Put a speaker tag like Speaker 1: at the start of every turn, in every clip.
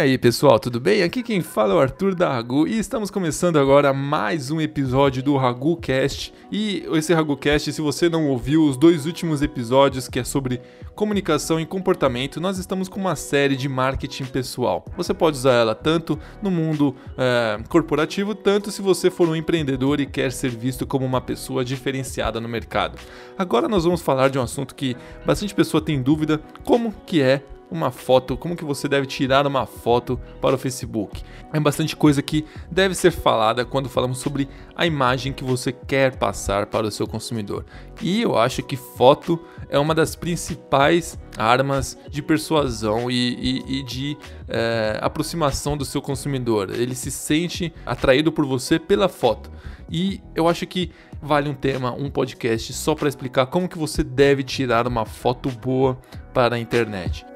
Speaker 1: aí, pessoal, tudo bem? Aqui quem fala é o Arthur da Ragu e estamos começando agora mais um episódio do Ragu Cast. E esse Ragu Cast, se você não ouviu os dois últimos episódios que é sobre comunicação e comportamento, nós estamos com uma série de marketing pessoal. Você pode usar ela tanto no mundo é, corporativo, tanto se você for um empreendedor e quer ser visto como uma pessoa diferenciada no mercado. Agora nós vamos falar de um assunto que bastante pessoa tem dúvida, como que é uma foto, como que você deve tirar uma foto para o Facebook. É bastante coisa que deve ser falada quando falamos sobre a imagem que você quer passar para o seu consumidor. E eu acho que foto é uma das principais armas de persuasão e, e, e de é, aproximação do seu consumidor. Ele se sente atraído por você pela foto. E eu acho que vale um tema, um podcast só para explicar como que você deve tirar uma foto boa para a internet.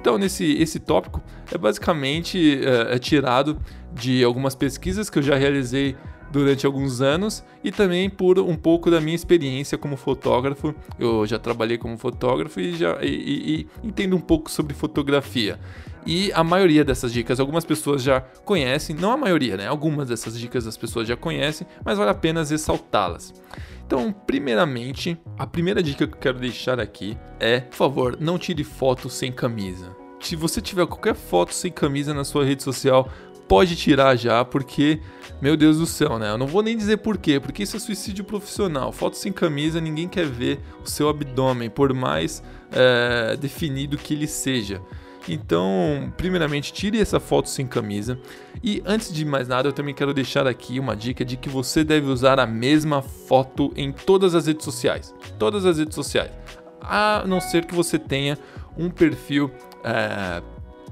Speaker 1: Então, nesse esse tópico é basicamente é, é tirado de algumas pesquisas que eu já realizei durante alguns anos e também por um pouco da minha experiência como fotógrafo. Eu já trabalhei como fotógrafo e já e, e, e entendo um pouco sobre fotografia. E a maioria dessas dicas, algumas pessoas já conhecem, não a maioria, né? Algumas dessas dicas as pessoas já conhecem, mas vale a pena ressaltá-las. Então, primeiramente, a primeira dica que eu quero deixar aqui é, por favor, não tire foto sem camisa. Se você tiver qualquer foto sem camisa na sua rede social, pode tirar já, porque, meu Deus do céu, né? Eu não vou nem dizer por quê, porque isso é suicídio profissional. Foto sem camisa, ninguém quer ver o seu abdômen, por mais é, definido que ele seja. Então, primeiramente, tire essa foto sem camisa. E antes de mais nada, eu também quero deixar aqui uma dica de que você deve usar a mesma foto em todas as redes sociais. Todas as redes sociais. A não ser que você tenha um perfil é,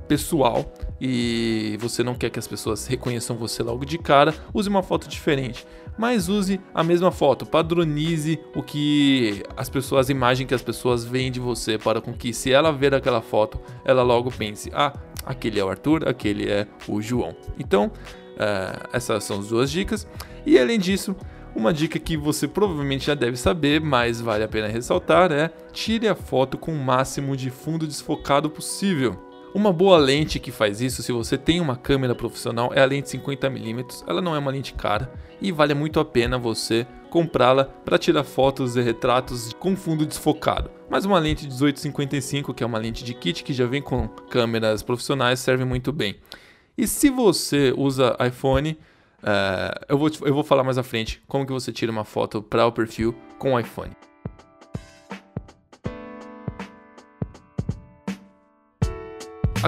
Speaker 1: pessoal e você não quer que as pessoas reconheçam você logo de cara, use uma foto diferente. Mas use a mesma foto, padronize o que as pessoas, a imagem que as pessoas veem de você, para com que se ela ver aquela foto, ela logo pense: ah, aquele é o Arthur, aquele é o João. Então, uh, essas são as duas dicas. E além disso, uma dica que você provavelmente já deve saber, mas vale a pena ressaltar é: tire a foto com o máximo de fundo desfocado possível. Uma boa lente que faz isso, se você tem uma câmera profissional, é a lente 50mm. Ela não é uma lente cara e vale muito a pena você comprá-la para tirar fotos e retratos com fundo desfocado. Mas uma lente 1855, que é uma lente de kit que já vem com câmeras profissionais, serve muito bem. E se você usa iPhone, uh, eu, vou, eu vou falar mais à frente como que você tira uma foto para o perfil com iPhone.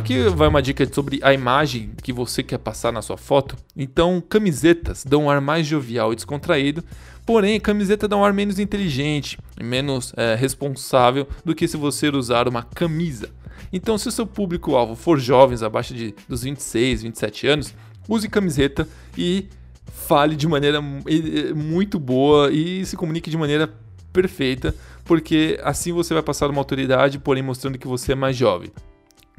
Speaker 1: Aqui vai uma dica sobre a imagem que você quer passar na sua foto. Então, camisetas dão um ar mais jovial e descontraído, porém, camiseta dá um ar menos inteligente e menos é, responsável do que se você usar uma camisa. Então, se o seu público-alvo for jovens abaixo de, dos 26, 27 anos, use camiseta e fale de maneira muito boa e se comunique de maneira perfeita, porque assim você vai passar uma autoridade, porém mostrando que você é mais jovem.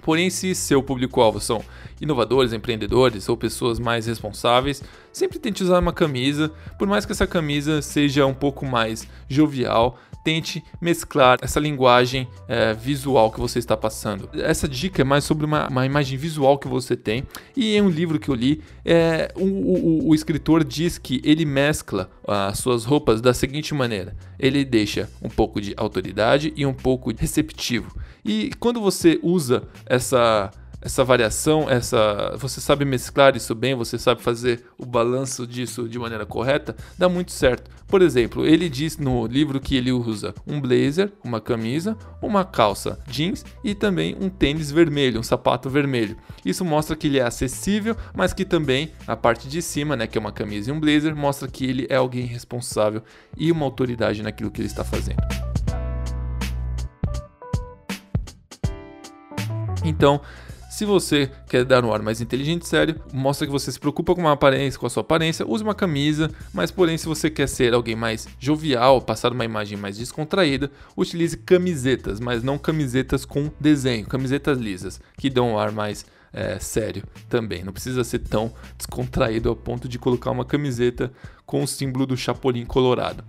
Speaker 1: Porém, se seu público-alvo são inovadores, empreendedores ou pessoas mais responsáveis, sempre tente usar uma camisa, por mais que essa camisa seja um pouco mais jovial, tente mesclar essa linguagem é, visual que você está passando. Essa dica é mais sobre uma, uma, imagem visual que você tem. E em um livro que eu li, é, o, o, o escritor diz que ele mescla as suas roupas da seguinte maneira: ele deixa um pouco de autoridade e um pouco receptivo. E quando você usa essa essa variação, essa você sabe mesclar isso bem, você sabe fazer o balanço disso de maneira correta, dá muito certo. Por exemplo, ele diz no livro que ele usa um blazer, uma camisa, uma calça jeans e também um tênis vermelho, um sapato vermelho. Isso mostra que ele é acessível, mas que também a parte de cima, né, que é uma camisa e um blazer, mostra que ele é alguém responsável e uma autoridade naquilo que ele está fazendo. Então, se você quer dar um ar mais inteligente e sério, mostra que você se preocupa com uma aparência, com a sua aparência, use uma camisa, mas porém se você quer ser alguém mais jovial, passar uma imagem mais descontraída, utilize camisetas, mas não camisetas com desenho, camisetas lisas, que dão um ar mais é, sério também. Não precisa ser tão descontraído ao ponto de colocar uma camiseta com o símbolo do Chapolin Colorado.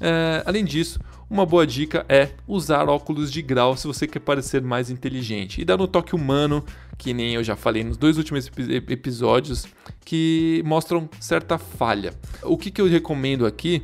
Speaker 1: É, além disso, uma boa dica é usar óculos de grau se você quer parecer mais inteligente e dar um toque humano, que nem eu já falei nos dois últimos episódios, que mostram certa falha. O que, que eu recomendo aqui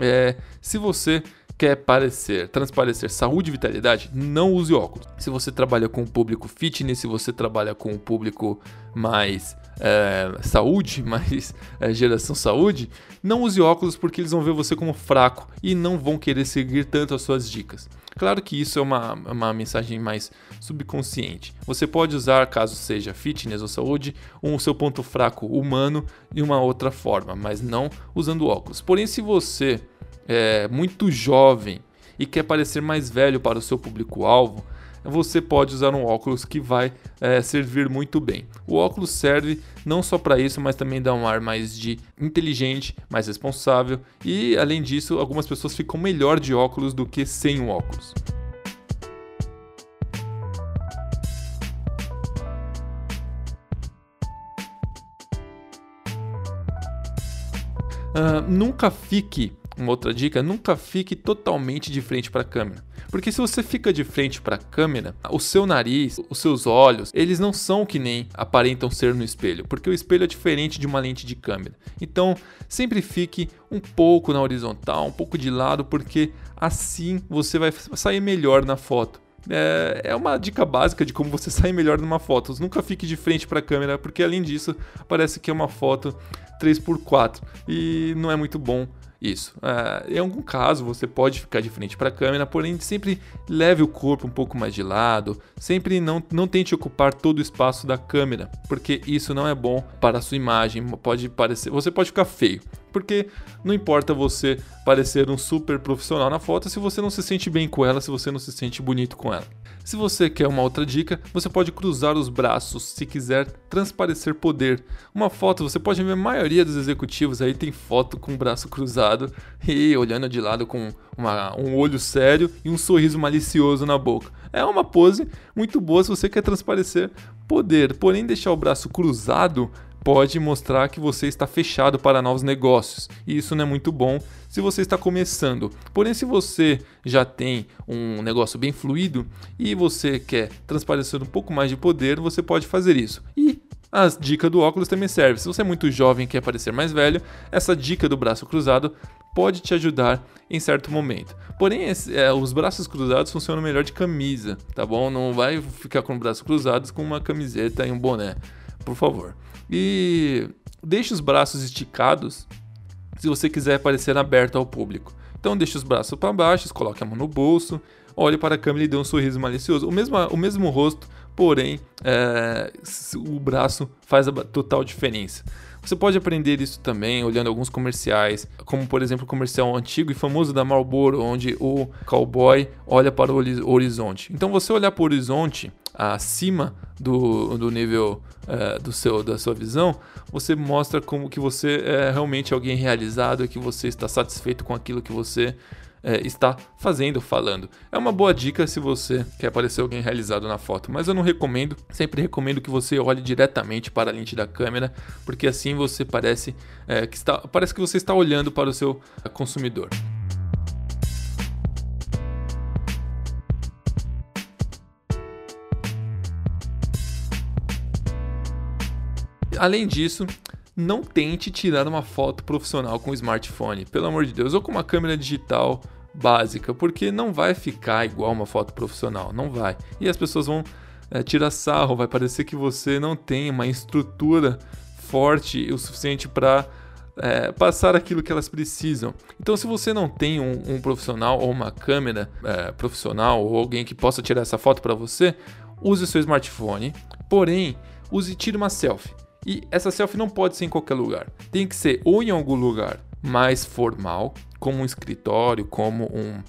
Speaker 1: é se você quer parecer, transparecer saúde e vitalidade, não use óculos. Se você trabalha com o público fitness, se você trabalha com o público mais é, saúde, mais é, geração saúde, não use óculos porque eles vão ver você como fraco e não vão querer seguir tanto as suas dicas. Claro que isso é uma, uma mensagem mais subconsciente. Você pode usar, caso seja fitness ou saúde, um, seu ponto fraco humano de uma outra forma, mas não usando óculos. Porém, se você é muito jovem e quer parecer mais velho para o seu público-alvo, você pode usar um óculos que vai é, servir muito bem. O óculos serve não só para isso, mas também dá um ar mais de inteligente, mais responsável e, além disso, algumas pessoas ficam melhor de óculos do que sem o óculos. Uh, nunca fique uma outra dica, nunca fique totalmente de frente para a câmera. Porque se você fica de frente para a câmera, o seu nariz, os seus olhos, eles não são que nem aparentam ser no espelho, porque o espelho é diferente de uma lente de câmera. Então, sempre fique um pouco na horizontal, um pouco de lado, porque assim você vai sair melhor na foto. É, é uma dica básica de como você sair melhor numa foto. Nunca fique de frente para a câmera, porque além disso, parece que é uma foto 3x4 e não é muito bom isso. Uh, em algum caso, você pode ficar de frente para a câmera, porém sempre leve o corpo um pouco mais de lado. Sempre não, não tente ocupar todo o espaço da câmera, porque isso não é bom para a sua imagem. Pode parecer, você pode ficar feio, porque não importa você parecer um super profissional na foto se você não se sente bem com ela, se você não se sente bonito com ela. Se você quer uma outra dica, você pode cruzar os braços se quiser transparecer poder. Uma foto, você pode ver a maioria dos executivos aí tem foto com o braço cruzado e olhando de lado com uma, um olho sério e um sorriso malicioso na boca. É uma pose muito boa se você quer transparecer poder, porém deixar o braço cruzado pode mostrar que você está fechado para novos negócios. E isso não é muito bom se você está começando. Porém, se você já tem um negócio bem fluido e você quer transparecer um pouco mais de poder, você pode fazer isso. E a dica do óculos também serve. Se você é muito jovem e quer parecer mais velho, essa dica do braço cruzado pode te ajudar em certo momento. Porém, esse, é, os braços cruzados funcionam melhor de camisa, tá bom? Não vai ficar com os braços cruzados com uma camiseta e um boné, por favor. E deixe os braços esticados se você quiser parecer aberto ao público. Então deixe os braços para baixo, coloque a mão no bolso, olhe para a câmera e dê um sorriso malicioso. O mesmo, o mesmo rosto, porém é, o braço faz a total diferença. Você pode aprender isso também olhando alguns comerciais, como por exemplo o comercial antigo e famoso da Marlboro, onde o cowboy olha para o horizonte. Então você olhar para o horizonte acima do, do nível é, do seu, da sua visão, você mostra como que você é realmente alguém realizado e que você está satisfeito com aquilo que você é, está fazendo, falando. É uma boa dica se você quer parecer alguém realizado na foto, mas eu não recomendo. Sempre recomendo que você olhe diretamente para a lente da câmera, porque assim você parece é, que está, parece que você está olhando para o seu consumidor. Além disso, não tente tirar uma foto profissional com o smartphone, pelo amor de Deus, ou com uma câmera digital básica, porque não vai ficar igual uma foto profissional, não vai. E as pessoas vão é, tirar sarro, vai parecer que você não tem uma estrutura forte o suficiente para é, passar aquilo que elas precisam. Então, se você não tem um, um profissional ou uma câmera é, profissional ou alguém que possa tirar essa foto para você, use o seu smartphone, porém, use tire uma selfie. E essa selfie não pode ser em qualquer lugar. Tem que ser ou em algum lugar mais formal, como um escritório, como um,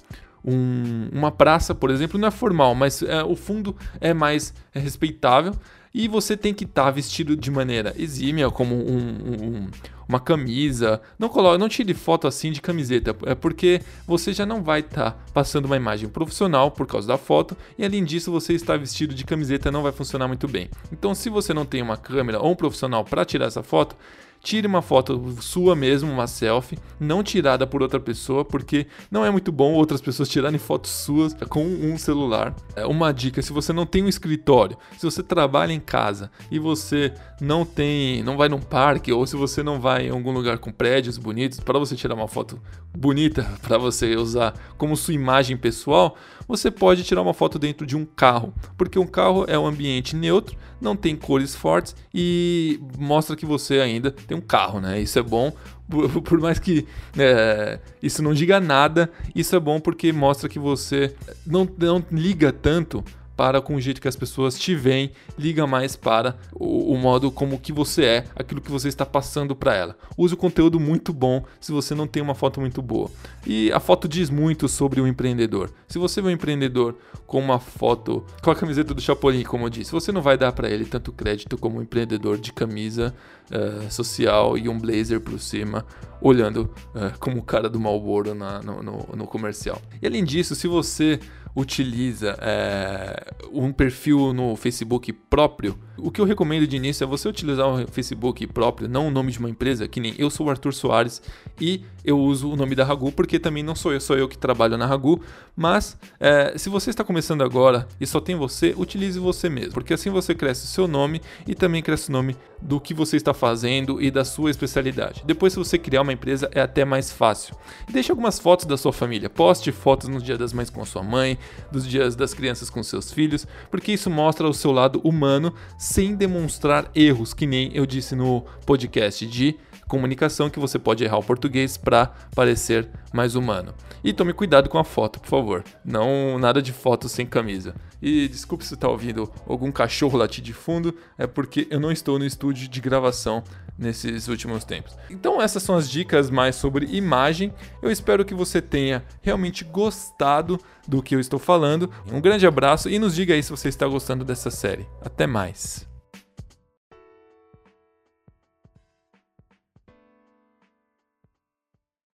Speaker 1: um, uma praça, por exemplo, não é formal, mas é, o fundo é mais é respeitável e você tem que estar tá vestido de maneira exímia, como um, um, uma camisa. Não coloque, não tire foto assim de camiseta, é porque você já não vai estar tá passando uma imagem profissional por causa da foto e além disso você estar vestido de camiseta não vai funcionar muito bem. Então, se você não tem uma câmera ou um profissional para tirar essa foto, tire uma foto sua mesmo, uma selfie, não tirada por outra pessoa, porque não é muito bom outras pessoas tirarem fotos suas com um celular. É uma dica, se você não tem um escritório, se você trabalha em casa e você não tem, não vai num parque ou se você não vai em algum lugar com prédios bonitos para você tirar uma foto bonita para você usar como sua imagem pessoal, você pode tirar uma foto dentro de um carro, porque um carro é um ambiente neutro, não tem cores fortes e mostra que você ainda tem um carro, né? Isso é bom, por, mais que é, isso não diga nada, isso é bom porque mostra que você não, não liga tanto para com o jeito que as pessoas te veem, liga mais para o, o modo como que você é, aquilo que você está passando para ela. Use o conteúdo muito bom se você não tem uma foto muito boa. E a foto diz muito sobre o empreendedor. Se você vê um empreendedor com uma foto com a camiseta do Chapolin, como eu disse, você não vai dar para ele tanto crédito como um empreendedor de camisa uh, social e um blazer por cima, olhando uh, como o cara do Marlboro na, no, no, no comercial. E além disso, se você utiliza é, um perfil no Facebook próprio, o que eu recomendo de início é você utilizar o Facebook próprio, não o nome de uma empresa, que nem eu sou o Arthur Soares e eu uso o nome da Ragu, porque também não sou eu, sou eu que trabalho na Ragu, mas é, se você está começando agora e só tem você, utilize você mesmo, porque assim você cresce o seu nome e também cresce o nome do que você está fazendo e da sua especialidade. Depois, se você criar uma empresa, é até mais fácil. Deixe algumas fotos da sua família, poste fotos no Dia das Mães com sua mãe, dos dias das crianças com seus filhos, porque isso mostra o seu lado humano sem demonstrar erros, que nem eu disse no podcast de comunicação que você pode errar o português para parecer mais humano. E tome cuidado com a foto, por favor. Não nada de foto sem camisa. E desculpe se está ouvindo algum cachorro latir de fundo, é porque eu não estou no estúdio de gravação nesses últimos tempos. Então essas são as dicas mais sobre imagem. Eu espero que você tenha realmente gostado do que eu estou falando. Um grande abraço e nos diga aí se você está gostando dessa série. Até mais.